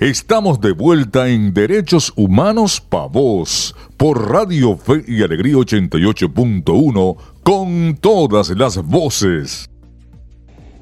Estamos de vuelta en Derechos Humanos Pa' Vos por Radio Fe y Alegría 88.1 con todas las voces.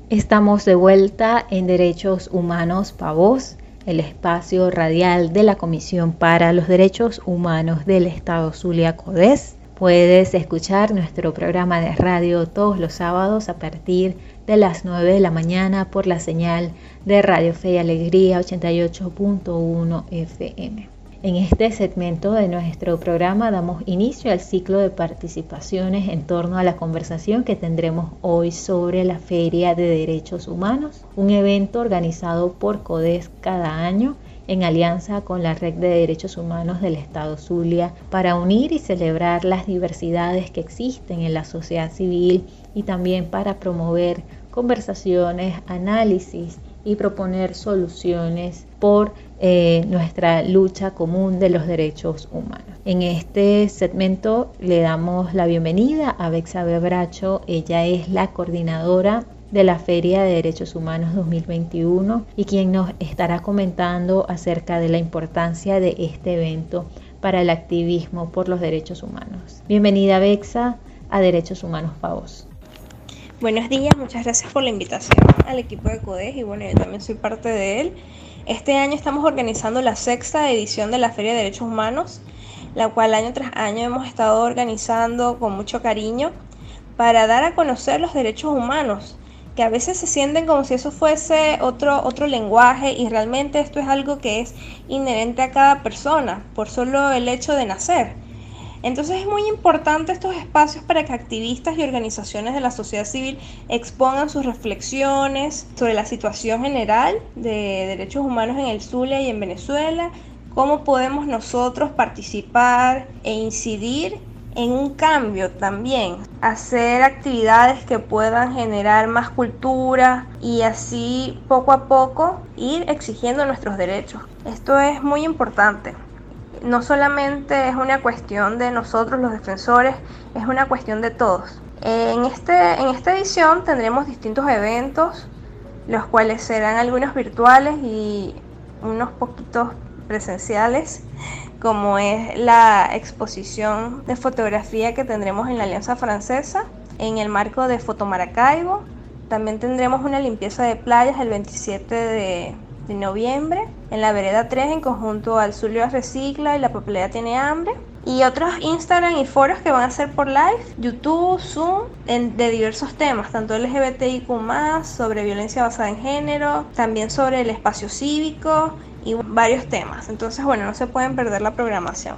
Estamos de vuelta en Derechos Humanos Pa' Vos, el espacio radial de la Comisión para los Derechos Humanos del Estado Zulia Codés. Puedes escuchar nuestro programa de radio todos los sábados a partir de las 9 de la mañana por la señal de Radio Fe y Alegría 88.1 FM. En este segmento de nuestro programa damos inicio al ciclo de participaciones en torno a la conversación que tendremos hoy sobre la Feria de Derechos Humanos, un evento organizado por CODES cada año en alianza con la Red de Derechos Humanos del Estado Zulia para unir y celebrar las diversidades que existen en la sociedad civil y también para promover conversaciones, análisis y proponer soluciones por eh, nuestra lucha común de los derechos humanos. En este segmento le damos la bienvenida a Bexa Bebracho, ella es la coordinadora de la Feria de Derechos Humanos 2021 y quien nos estará comentando acerca de la importancia de este evento para el activismo por los derechos humanos. Bienvenida Bexa a Derechos Humanos Pavos. Buenos días, muchas gracias por la invitación al equipo de CODES y bueno, yo también soy parte de él. Este año estamos organizando la sexta edición de la Feria de Derechos Humanos, la cual año tras año hemos estado organizando con mucho cariño para dar a conocer los derechos humanos, que a veces se sienten como si eso fuese otro, otro lenguaje y realmente esto es algo que es inherente a cada persona por solo el hecho de nacer. Entonces es muy importante estos espacios para que activistas y organizaciones de la sociedad civil expongan sus reflexiones sobre la situación general de derechos humanos en el Zulia y en Venezuela, cómo podemos nosotros participar e incidir en un cambio también, hacer actividades que puedan generar más cultura y así poco a poco ir exigiendo nuestros derechos. Esto es muy importante no solamente es una cuestión de nosotros los defensores, es una cuestión de todos. En, este, en esta edición tendremos distintos eventos, los cuales serán algunos virtuales y unos poquitos presenciales, como es la exposición de fotografía que tendremos en la Alianza Francesa en el marco de Fotomaracaibo. También tendremos una limpieza de playas el 27 de noviembre en la vereda 3 en conjunto al Zulio Recicla y la papelera tiene hambre. Y otros Instagram y foros que van a ser por live, YouTube, Zoom, de diversos temas, tanto LGBTIQ, sobre violencia basada en género, también sobre el espacio cívico y varios temas. Entonces, bueno, no se pueden perder la programación.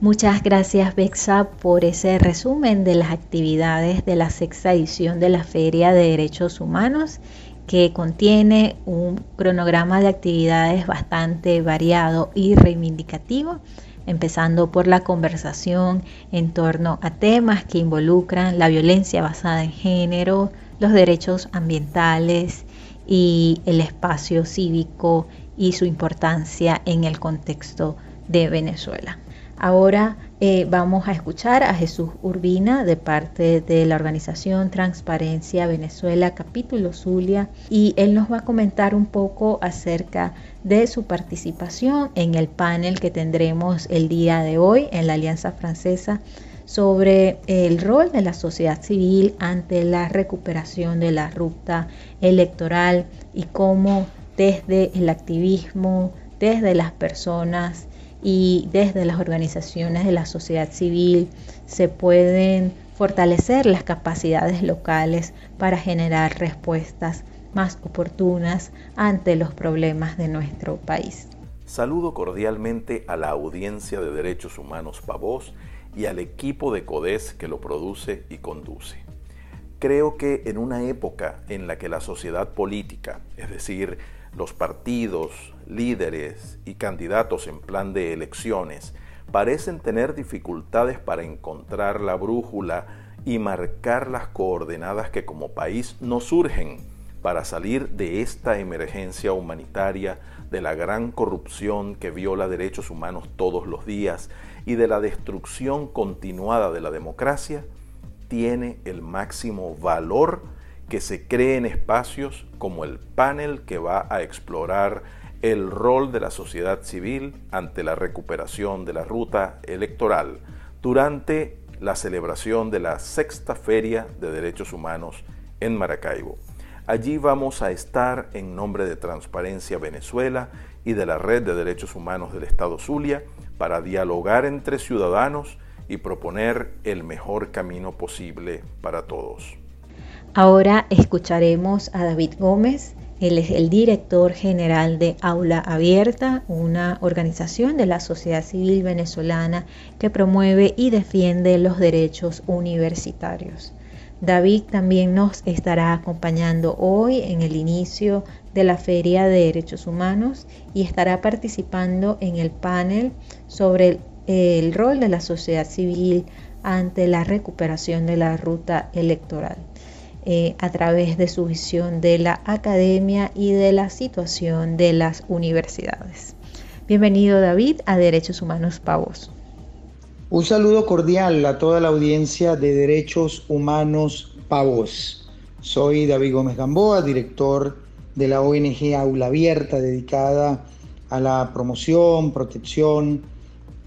Muchas gracias Bexa por ese resumen de las actividades de la sexta edición de la Feria de Derechos Humanos que contiene un cronograma de actividades bastante variado y reivindicativo, empezando por la conversación en torno a temas que involucran la violencia basada en género, los derechos ambientales y el espacio cívico y su importancia en el contexto de Venezuela. Ahora eh, vamos a escuchar a Jesús Urbina de parte de la organización Transparencia Venezuela capítulo Zulia y él nos va a comentar un poco acerca de su participación en el panel que tendremos el día de hoy en la Alianza Francesa sobre el rol de la sociedad civil ante la recuperación de la ruta electoral y cómo desde el activismo, desde las personas y desde las organizaciones de la sociedad civil se pueden fortalecer las capacidades locales para generar respuestas más oportunas ante los problemas de nuestro país. Saludo cordialmente a la audiencia de Derechos Humanos Pavos y al equipo de CODES que lo produce y conduce. Creo que en una época en la que la sociedad política, es decir, los partidos, líderes y candidatos en plan de elecciones parecen tener dificultades para encontrar la brújula y marcar las coordenadas que como país nos surgen para salir de esta emergencia humanitaria, de la gran corrupción que viola derechos humanos todos los días y de la destrucción continuada de la democracia, tiene el máximo valor que se creen espacios como el panel que va a explorar el rol de la sociedad civil ante la recuperación de la ruta electoral durante la celebración de la sexta Feria de Derechos Humanos en Maracaibo. Allí vamos a estar en nombre de Transparencia Venezuela y de la Red de Derechos Humanos del Estado Zulia para dialogar entre ciudadanos y proponer el mejor camino posible para todos. Ahora escucharemos a David Gómez, él es el director general de Aula Abierta, una organización de la sociedad civil venezolana que promueve y defiende los derechos universitarios. David también nos estará acompañando hoy en el inicio de la Feria de Derechos Humanos y estará participando en el panel sobre el, rol de la sociedad civil ante la recuperación de la ruta electoral. Eh, a través de su visión de la academia y de la situación de las universidades. Bienvenido David a Derechos Humanos Pavos. Un saludo cordial a toda la audiencia de Derechos Humanos Pavos. Soy David Gómez Gamboa, director de la ONG Aula Abierta, dedicada a la promoción, protección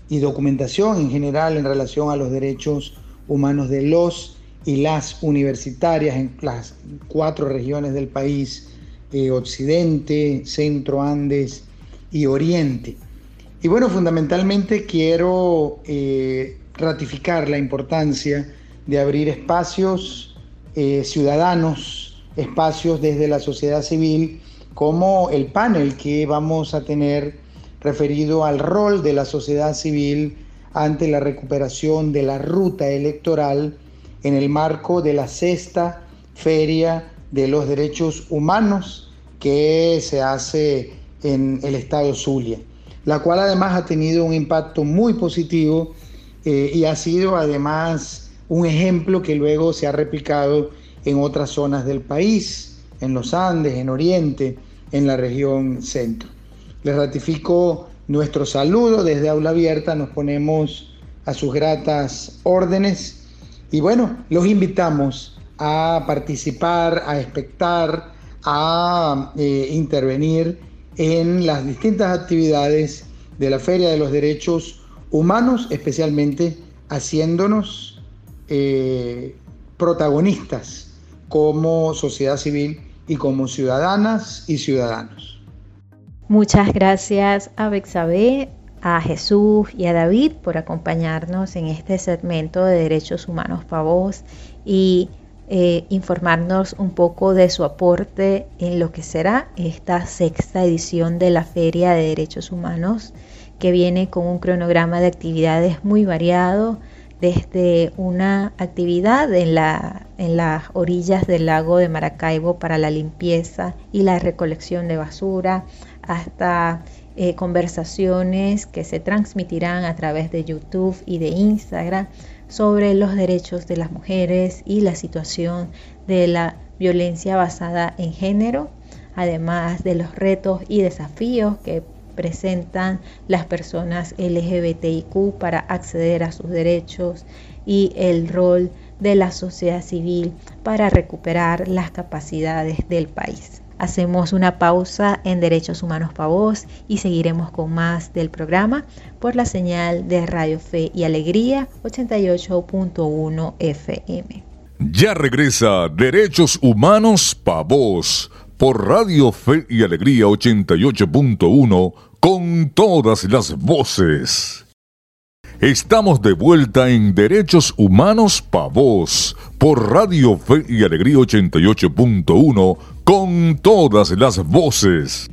y documentación en general en relación a los derechos humanos de los y las universitarias en las cuatro regiones del país, eh, Occidente, Centro, Andes y Oriente. Y bueno, fundamentalmente quiero eh, ratificar la importancia de abrir espacios eh, ciudadanos, espacios desde la sociedad civil, como el panel que vamos a tener referido al rol de la sociedad civil ante la recuperación de la ruta electoral en el marco de la sexta Feria de los Derechos Humanos que se hace en el estado Zulia, la cual además ha tenido un impacto muy positivo eh, y ha sido además un ejemplo que luego se ha replicado en otras zonas del país, en los Andes, en Oriente, en la región centro. Les ratifico nuestro saludo desde Aula Abierta, nos ponemos a sus gratas órdenes y bueno, los invitamos a participar, a expectar, a eh, intervenir en las distintas actividades de la Feria de los Derechos Humanos, especialmente haciéndonos eh, protagonistas como sociedad civil y como ciudadanas y ciudadanos. Muchas gracias a a Jesús y a David por acompañarnos en este segmento de Derechos Humanos para Vos y eh, informarnos un poco de su aporte en lo que será esta sexta edición de la Feria de Derechos Humanos, que viene con un cronograma de actividades muy variado, desde una actividad en, la, en las orillas del lago de Maracaibo para la limpieza y la recolección de basura, hasta eh, conversaciones que se transmitirán a través de YouTube y de Instagram sobre los derechos de las mujeres y la situación de la violencia basada en género, además de los retos y desafíos que presentan las personas LGBTIQ para acceder a sus derechos y el rol de la sociedad civil para recuperar las capacidades del país. Hacemos una pausa en Derechos Humanos para Vos y seguiremos con más del programa por la señal de Radio Fe y Alegría 88.1 FM. Ya regresa Derechos Humanos para Vos por Radio Fe y Alegría 88.1 con todas las voces. Estamos de vuelta en Derechos Humanos para Vos por Radio Fe y Alegría 88.1 con todas las voces.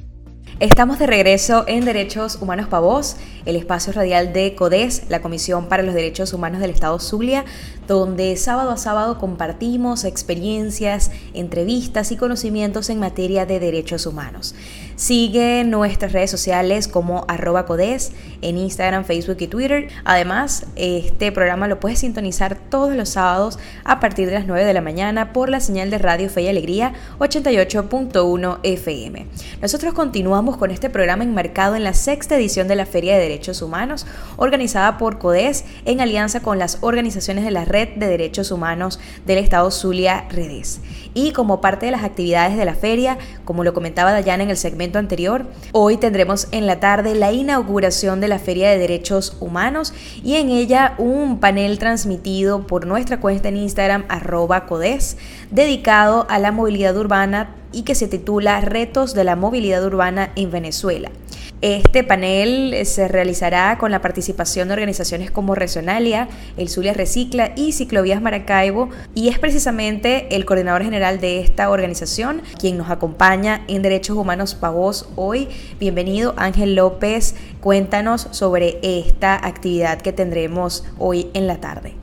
Estamos de regreso en Derechos Humanos para Vos, el espacio radial de CODES, la Comisión para los Derechos Humanos del Estado Zulia, donde sábado a sábado compartimos experiencias, entrevistas y conocimientos en materia de derechos humanos. Sigue nuestras redes sociales como arroba codes en Instagram, Facebook y Twitter. Además, este programa lo puedes sintonizar todos los sábados a partir de las 9 de la mañana por la señal de Radio Fe y Alegría 88.1 FM. Nosotros continuamos con este programa enmarcado en la sexta edición de la Feria de Derechos Humanos, organizada por CODES en alianza con las organizaciones de la Red de Derechos Humanos del Estado Zulia Redes. Y como parte de las actividades de la feria, como lo comentaba Dayana en el segmento anterior, hoy tendremos en la tarde la inauguración de la Feria de Derechos Humanos y en ella un panel transmitido por nuestra cuenta en Instagram arroba codes dedicado a la movilidad urbana y que se titula Retos de la movilidad urbana en Venezuela. Este panel se realizará con la participación de organizaciones como Resonalia, el Zulia Recicla y Ciclovías Maracaibo y es precisamente el coordinador general de esta organización quien nos acompaña en Derechos Humanos Pavos hoy. Bienvenido Ángel López, cuéntanos sobre esta actividad que tendremos hoy en la tarde.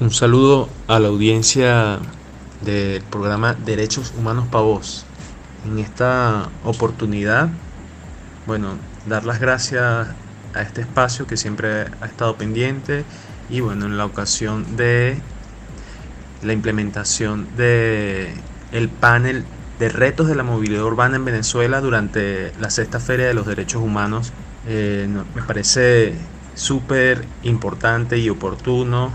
Un saludo a la audiencia del programa Derechos Humanos Pavos. En esta oportunidad bueno, dar las gracias a este espacio que siempre ha estado pendiente y bueno, en la ocasión de la implementación de el panel de retos de la movilidad urbana en Venezuela durante la sexta feria de los derechos humanos eh, me parece súper importante y oportuno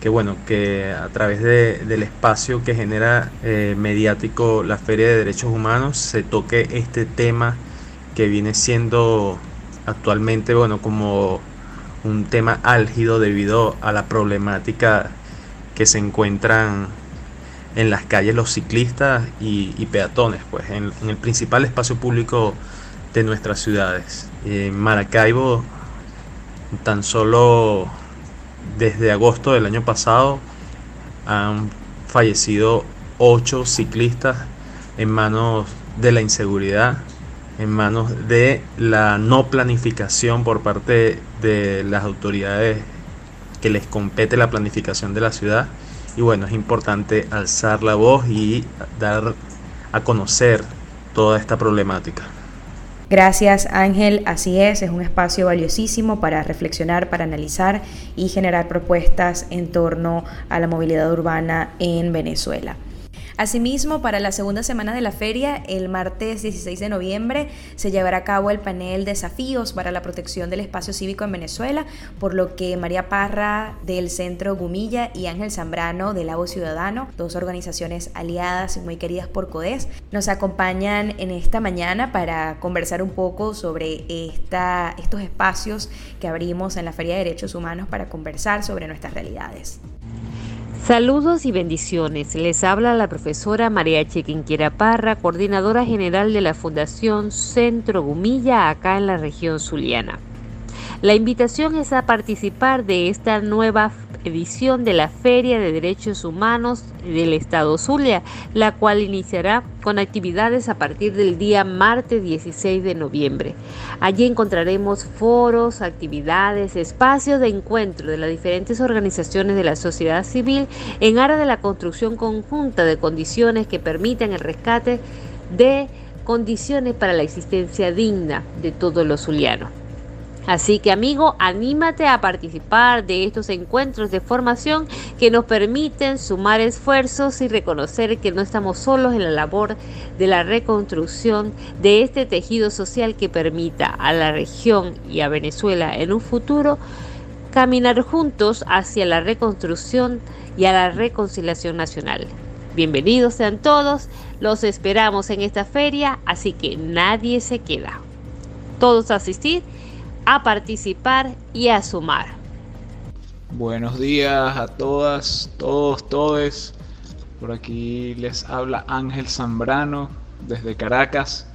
que bueno que a través del espacio que genera eh, mediático la feria de derechos humanos se toque este tema que viene siendo actualmente, bueno, como un tema álgido debido a la problemática que se encuentran en las calles los ciclistas y, peatones, pues en, el principal espacio público de nuestras ciudades. En Maracaibo, tan solo desde agosto del año pasado, han fallecido ocho ciclistas en manos de la inseguridad en manos de la no planificación por parte de las autoridades que les compete la planificación de la ciudad. Y bueno, es importante alzar la voz y dar a conocer toda esta problemática. Gracias Ángel, así es, es un espacio valiosísimo para reflexionar, para analizar y generar propuestas en torno a la movilidad urbana en Venezuela. Asimismo, para la segunda semana de la feria, el martes 16 de noviembre, se llevará a cabo el panel Desafíos para la protección del espacio cívico en Venezuela, por lo que María Parra del Centro Gumilla y Ángel Zambrano del Lago Ciudadano, dos organizaciones aliadas y muy queridas por CODES, nos acompañan en esta mañana para conversar un poco sobre estos espacios que abrimos en la Feria de Derechos Humanos para conversar sobre nuestras realidades. Saludos y bendiciones. Les habla la profesora María Chequinquiera Parra, coordinadora general de la Fundación Centro Gumilla acá en la región zuliana. La invitación es a participar de esta nueva edición de la Feria de Derechos Humanos del Estado Zulia, la cual iniciará con actividades a partir del día martes 16 de noviembre. Allí encontraremos foros, actividades, espacios de encuentro de las diferentes organizaciones de la sociedad civil en aras de la construcción conjunta de condiciones que permitan el rescate de condiciones para la existencia digna de todos los zulianos. Así que amigo, anímate a participar de estos encuentros de formación que nos permiten sumar esfuerzos y reconocer que no estamos solos en la labor de la reconstrucción de este tejido social que permita a la región y a Venezuela en un futuro caminar juntos hacia la reconstrucción y a la reconciliación nacional. Bienvenidos sean todos, los esperamos en esta feria, así que nadie se queda. Todos asistir a participar y a sumar. Buenos días a todas, todos, todes. Por aquí les habla Ángel Zambrano desde Caracas.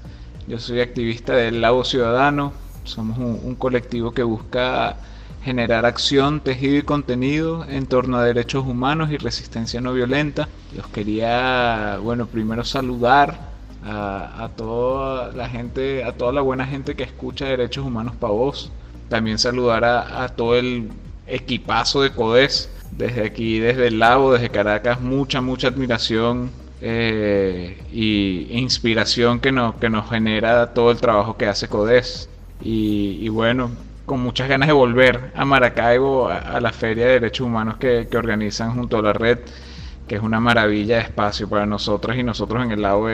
Yo soy activista del Lago Ciudadano. Somos un, colectivo que busca generar acción, tejido y contenido en torno a derechos humanos y resistencia no violenta. Los quería, bueno, primero saludar a, toda la gente, a toda la buena gente que escucha Derechos Humanos para vos. También saludar a, todo el equipazo de CODES. Desde aquí, desde el lago, desde Caracas, mucha, mucha admiración eh, y inspiración que nos, que nos genera todo el trabajo que hace CODES. Y, bueno, con muchas ganas de volver a Maracaibo, a, la Feria de Derechos Humanos que, que organizan junto a la red que es una maravilla de espacio para nosotros y nosotros en el lago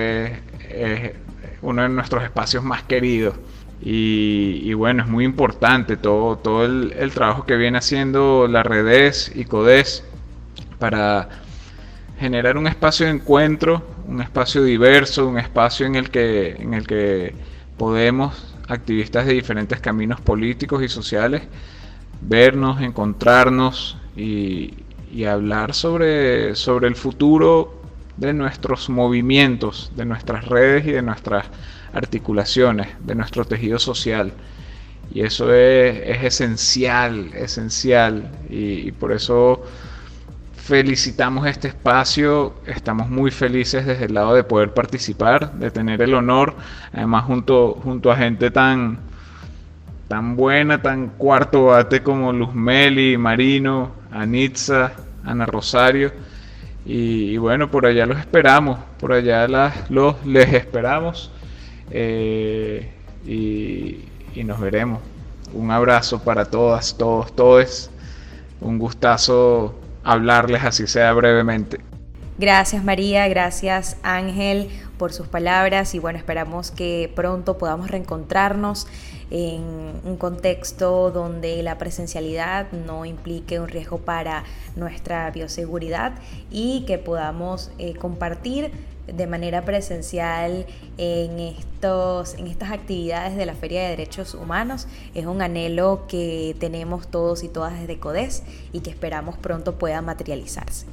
uno de nuestros espacios más queridos. Y, bueno, es muy importante todo, todo el, trabajo que viene haciendo la Redes y CODES para generar un espacio de encuentro, un espacio diverso, un espacio en el que, en el que podemos, activistas de diferentes caminos políticos y sociales, vernos, encontrarnos y, y hablar sobre, sobre el futuro de nuestros movimientos, de nuestras redes y de nuestras articulaciones, de nuestro tejido social. Y eso es, esencial, esencial. Y, por eso felicitamos este espacio. Estamos muy felices desde el lado de poder participar, de tener el honor, además junto, junto a gente tan, tan buena, tan cuarto bate como Luz Meli, Marino, Anitza, Ana Rosario. Y, bueno, por allá los esperamos, por allá los, les esperamos. Eh, y, y nos veremos. Un abrazo para todas, todos, todos. Un gustazo hablarles así sea brevemente. Gracias María, gracias Ángel por sus palabras y bueno, esperamos que pronto podamos reencontrarnos en un contexto donde la presencialidad no implique un riesgo para nuestra bioseguridad y que podamos eh, compartir de manera presencial en, estos, en estas actividades de la Feria de Derechos Humanos. Es un anhelo que tenemos todos y todas desde CODES y que esperamos pronto pueda materializarse.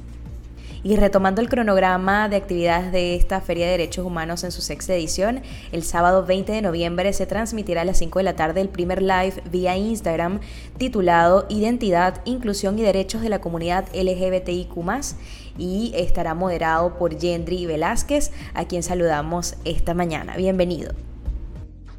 Y retomando el cronograma de actividades de esta Feria de Derechos Humanos en su sexta edición, el sábado 20 de noviembre se transmitirá a las 5 de la tarde el primer live vía Instagram titulado Identidad, Inclusión y Derechos de la Comunidad LGBTIQ y estará moderado por Yendri Velázquez, a quien saludamos esta mañana. Bienvenido.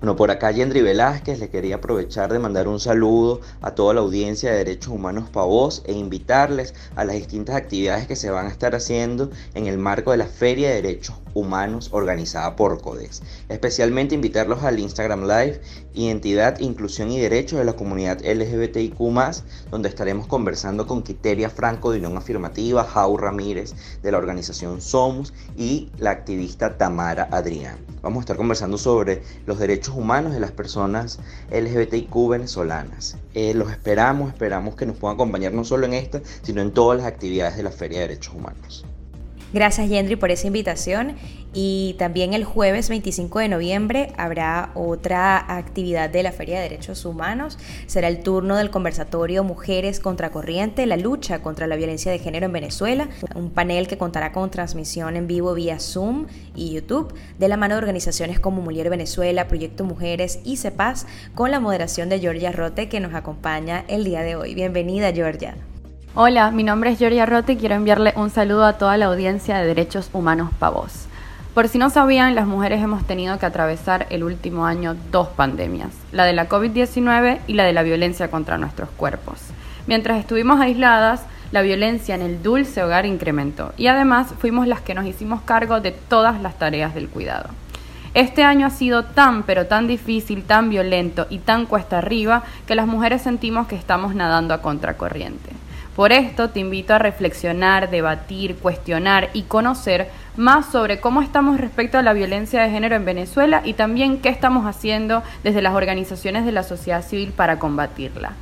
Bueno, por acá Yendri Velázquez le quería aprovechar de mandar un saludo a toda la audiencia de Derechos Humanos Pavos e invitarles a las distintas actividades que se van a estar haciendo en el marco de la Feria de Derechos Humanos organizada por CODES. Especialmente invitarlos al Instagram Live Identidad, Inclusión y Derechos de la Comunidad LGBTIQ, donde estaremos conversando con Quiteria Franco de Unión Afirmativa, Jau Ramírez de la organización Somos y la activista Tamara Adrián. Vamos a estar conversando sobre los derechos humanos de las personas LGBTIQ venezolanas. Eh, los esperamos, esperamos que nos puedan acompañar no solo en esta, sino en todas las actividades de la Feria de Derechos Humanos. Gracias Yendri por esa invitación y también el jueves 25 de noviembre habrá otra actividad de la Feria de Derechos Humanos. Será el turno del conversatorio Mujeres contra Corriente, la lucha contra la violencia de género en Venezuela, un panel que contará con transmisión en vivo vía Zoom y YouTube de la mano de organizaciones como Mujer Venezuela, Proyecto Mujeres y CEPAS con la moderación de Georgia Rote que nos acompaña el día de hoy. Bienvenida Georgia. Hola, mi nombre es Georgia Rote y quiero enviarle un saludo a toda la audiencia de Derechos Humanos Pavos. Por si no sabían, las mujeres hemos tenido que atravesar el último año dos pandemias, la de la COVID-19 y la de la violencia contra nuestros cuerpos. Mientras estuvimos aisladas, la violencia en el dulce hogar incrementó y además fuimos las que nos hicimos cargo de todas las tareas del cuidado. Este año ha sido tan pero tan difícil, tan violento y tan cuesta arriba que las mujeres sentimos que estamos nadando a contracorriente. Por esto te invito a reflexionar, debatir, cuestionar y conocer más sobre cómo estamos respecto a la violencia de género en Venezuela y también qué estamos haciendo desde las organizaciones de la sociedad civil para combatirla.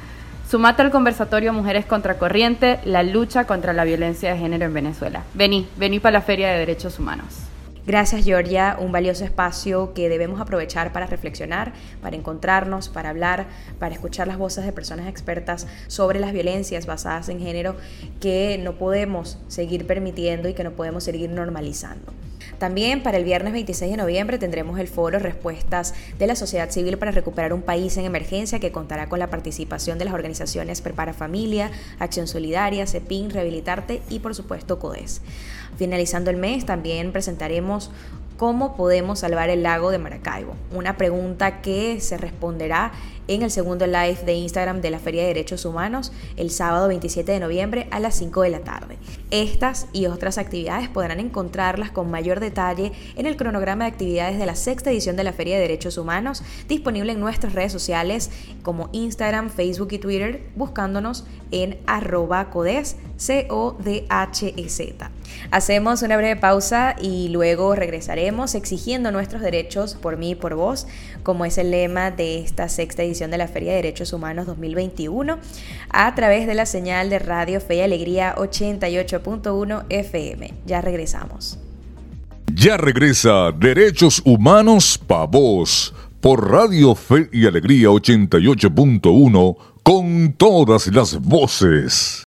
Sumate al conversatorio Mujeres contra Corriente, la lucha contra la violencia de género en Venezuela. Vení, vení para la Feria de Derechos Humanos. Gracias Georgia, un valioso espacio que debemos aprovechar para reflexionar, para encontrarnos, para hablar, para escuchar las voces de personas expertas sobre las violencias basadas en género que no podemos seguir permitiendo y que no podemos seguir normalizando. También para el viernes 26 de noviembre tendremos el foro Respuestas de la Sociedad Civil para Recuperar un País en Emergencia que contará con la participación de las organizaciones Prepara Familia, Acción Solidaria, CEPIN, Rehabilitarte y por supuesto CODES. Finalizando el mes también presentaremos ¿Cómo podemos salvar el lago de Maracaibo? Una pregunta que se responderá en el segundo live de Instagram de la Feria de Derechos Humanos el sábado 27 de noviembre a las 5 de la tarde. Estas y otras actividades podrán encontrarlas con mayor detalle en el cronograma de actividades de la sexta edición de la Feria de Derechos Humanos, disponible en nuestras redes sociales como Instagram, Facebook y Twitter, buscándonos en arroba codes, C-O-D-H-E-Z. Hacemos una breve pausa y luego regresaremos exigiendo nuestros derechos por mí y por vos, como es el lema de esta sexta edición de la Feria de Derechos Humanos 2021, a través de la señal de Radio Fe y Alegría 88.1 FM. Ya regresamos. Ya regresa Derechos Humanos Pa' Vos por Radio Fe y Alegría 88.1 con todas las voces.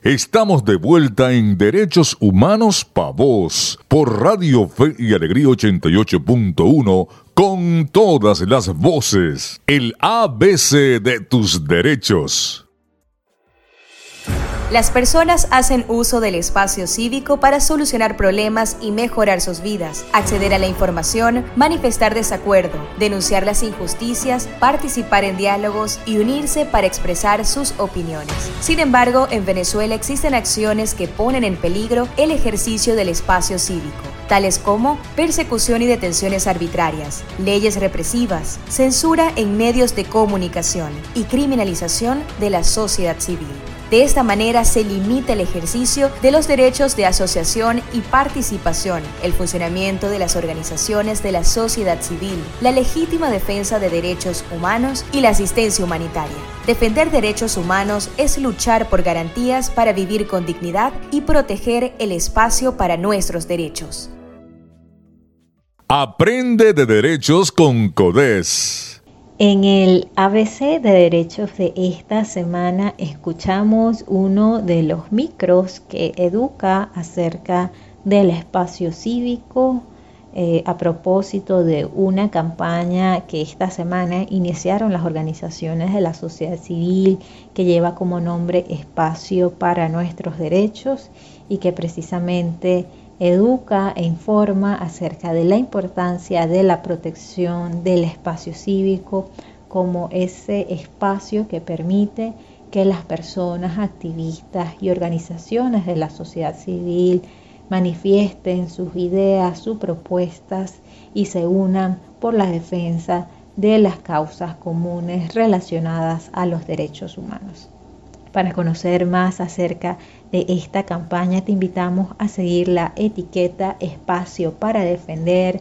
Estamos de vuelta en Derechos Humanos Pa' Vos por Radio Fe y Alegría 88.1 con todas las voces. El ABC de tus derechos. Las personas hacen uso del espacio cívico para solucionar problemas y mejorar sus vidas, acceder a la información, manifestar desacuerdo, denunciar las injusticias, participar en diálogos y unirse para expresar sus opiniones. Sin embargo, en Venezuela existen acciones que ponen en peligro el ejercicio del espacio cívico tales como persecución y detenciones arbitrarias, leyes represivas, censura en medios de comunicación y criminalización de la sociedad civil. De esta manera se limita el ejercicio de los derechos de asociación y participación, el funcionamiento de las organizaciones de la sociedad civil, la legítima defensa de derechos humanos y la asistencia humanitaria. Defender derechos humanos es luchar por garantías para vivir con dignidad y proteger el espacio para nuestros derechos. Aprende de derechos con CODES. En el ABC de Derechos de esta semana escuchamos uno de los micros que educa acerca del espacio cívico eh, a propósito de una campaña que esta semana iniciaron las organizaciones de la sociedad civil que lleva como nombre Espacio para nuestros Derechos y que precisamente educa e informa acerca de la importancia de la protección del espacio cívico como ese espacio que permite que las personas, activistas y organizaciones de la sociedad civil manifiesten sus ideas, sus propuestas y se unan por la defensa de las causas comunes relacionadas a los derechos humanos. Para conocer más acerca de esta campaña te invitamos a seguir la etiqueta Espacio para Defender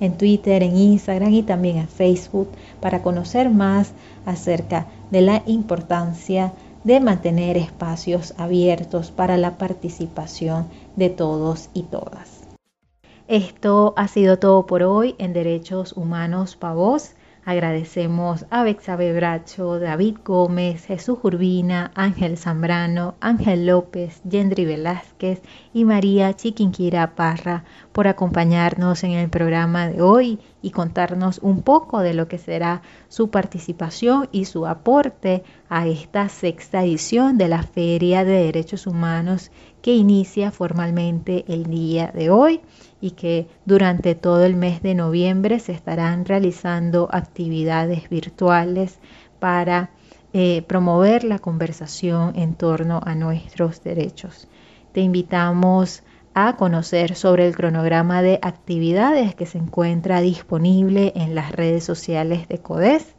en Twitter, en Instagram y también en Facebook para conocer más acerca de la importancia de mantener espacios abiertos para la participación de todos y todas. Esto ha sido todo por hoy en Derechos Humanos Pavos. Agradecemos a Bexabe Bracho, David Gómez, Jesús Urbina, Ángel Zambrano, Ángel López, Yendri Velázquez y María Chiquinquira Parra por acompañarnos en el programa de hoy y contarnos un poco de lo que será su participación y su aporte a esta sexta edición de la Feria de Derechos Humanos que inicia formalmente el día de hoy y que durante todo el mes de noviembre se estarán realizando actividades virtuales para eh, promover la conversación en torno a nuestros derechos. Te invitamos a conocer sobre el cronograma de actividades que se encuentra disponible en las redes sociales de CODES.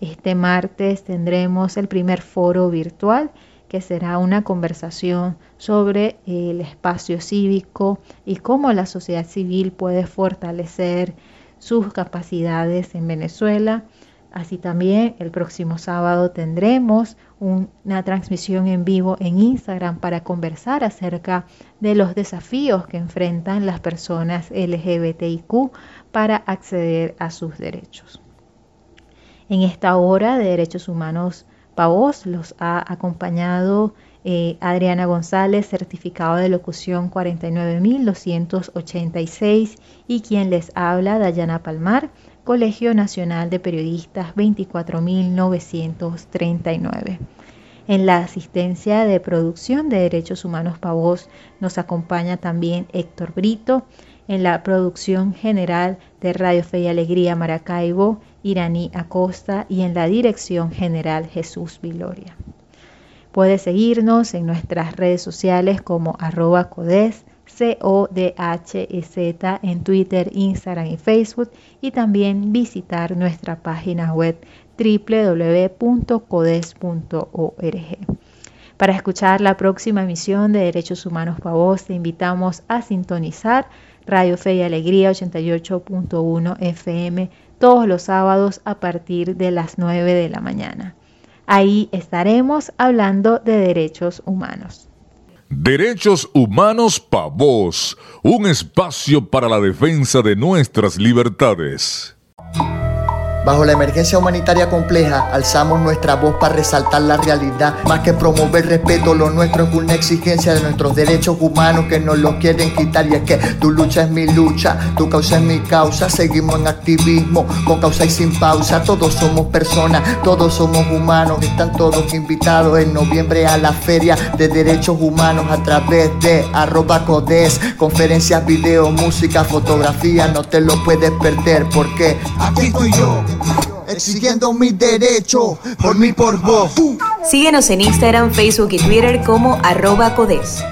Este martes tendremos el primer foro virtual que será una conversación sobre el espacio cívico y cómo la sociedad civil puede fortalecer sus capacidades en Venezuela. Así también el próximo sábado tendremos una transmisión en vivo en Instagram para conversar acerca de los desafíos que enfrentan las personas LGBTIQ para acceder a sus derechos. En esta hora de derechos humanos Pavos los ha acompañado eh, Adriana González, certificado de locución 49286 y quien les habla Dayana Palmar, Colegio Nacional de Periodistas 24939. En la asistencia de producción de Derechos Humanos Pavos nos acompaña también Héctor Brito, en la producción general de Radio Fe y Alegría Maracaibo, Iraní Acosta y en la dirección general Jesús Viloria. Puede seguirnos en nuestras redes sociales como arroba codes, C-O-D-H-E-Z en Twitter, Instagram y Facebook y también visitar nuestra página web www.codes.org. Para escuchar la próxima emisión de Derechos Humanos para Vos, te invitamos a sintonizar Radio Fe y Alegría 88.1 FM todos los sábados a partir de las 9 de la mañana. Ahí estaremos hablando de derechos humanos. Derechos Humanos Pa' Vos, un espacio para la defensa de nuestras libertades. Bajo la emergencia humanitaria compleja, alzamos nuestra voz para resaltar la realidad. Más que promover respeto, lo nuestro es una exigencia de nuestros derechos humanos que nos los quieren quitar. Y es que tu lucha es mi lucha, tu causa es mi causa. Seguimos en activismo, con causa y sin pausa. Todos somos personas, todos somos humanos. Están todos invitados en noviembre a la Feria de Derechos Humanos a través de arroba codes. Conferencias, video, música, fotografía. No te lo puedes perder porque aquí estoy yo exigiendo mi derecho por mí, por vos. Síguenos en Instagram, Facebook y Twitter como arroba codes.